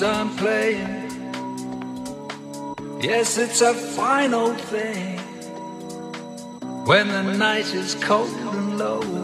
I'm playing. Yes, it's a fine old thing when the night is cold and low.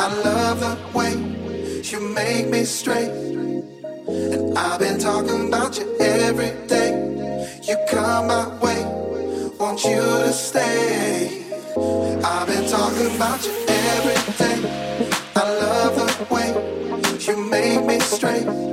I love the way you make me straight. And I've been talking about you every day. You come my way, want you to stay. I've been talking about you every day. I love the way you make me straight.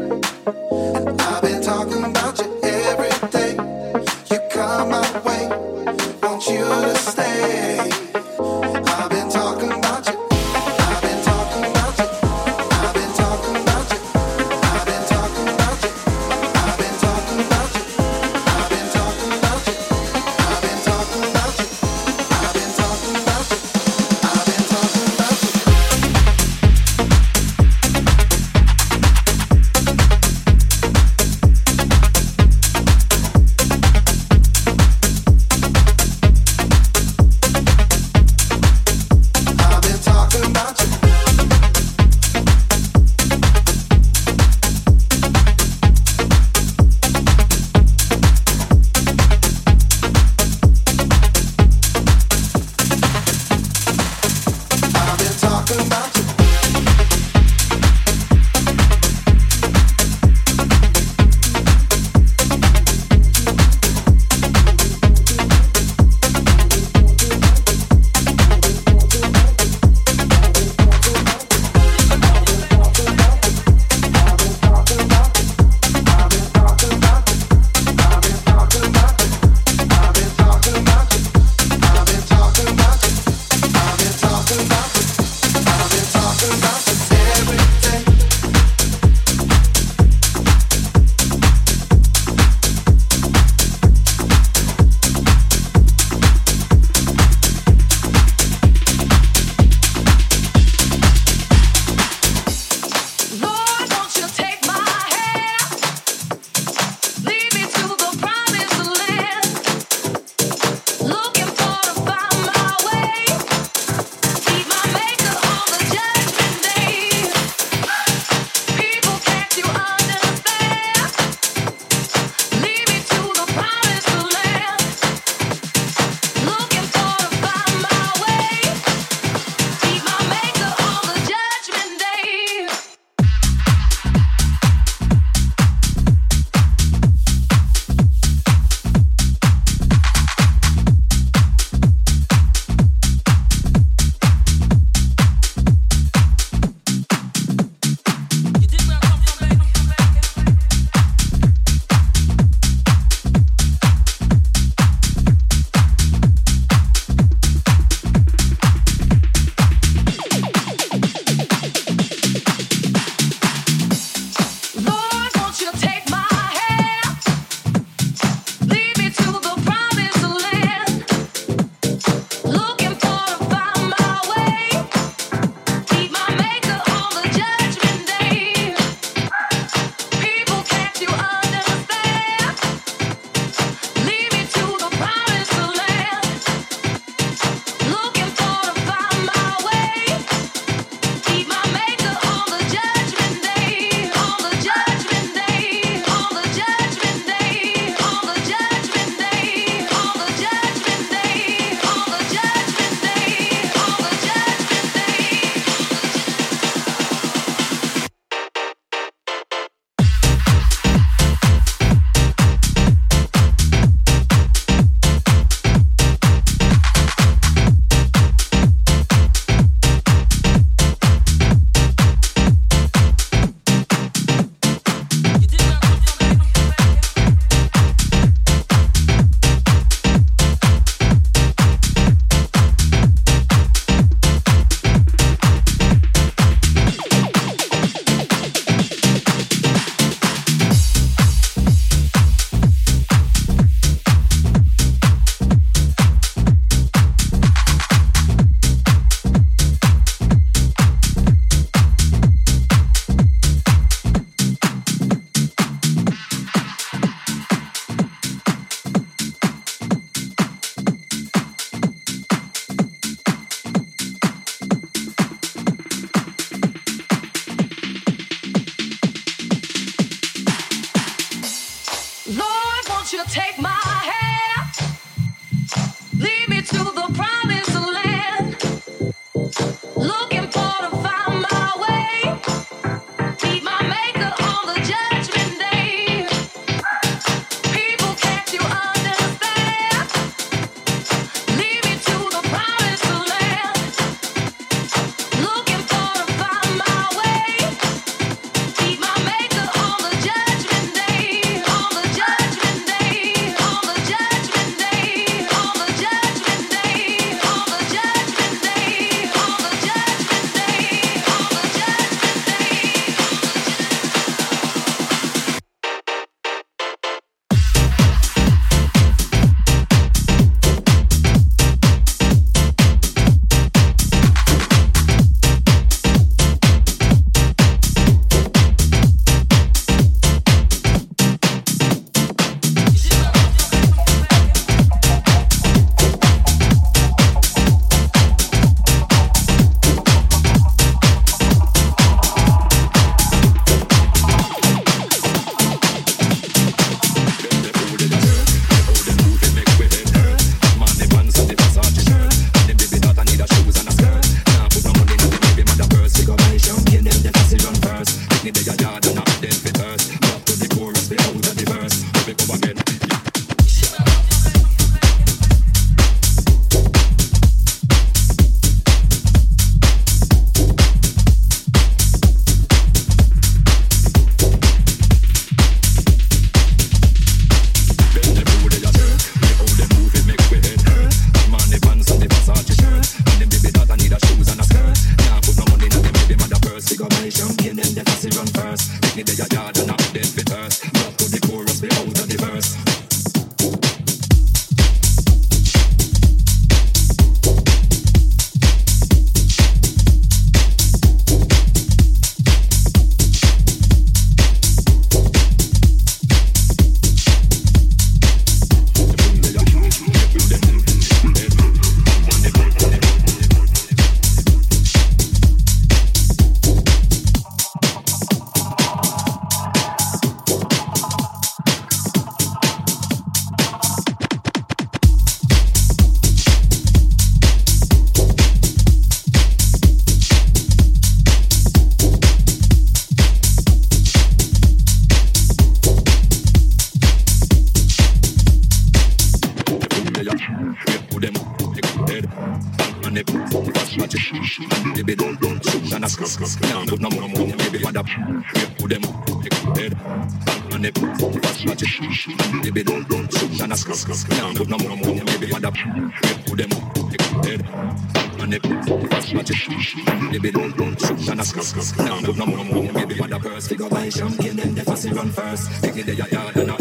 First. Pick me there, yard and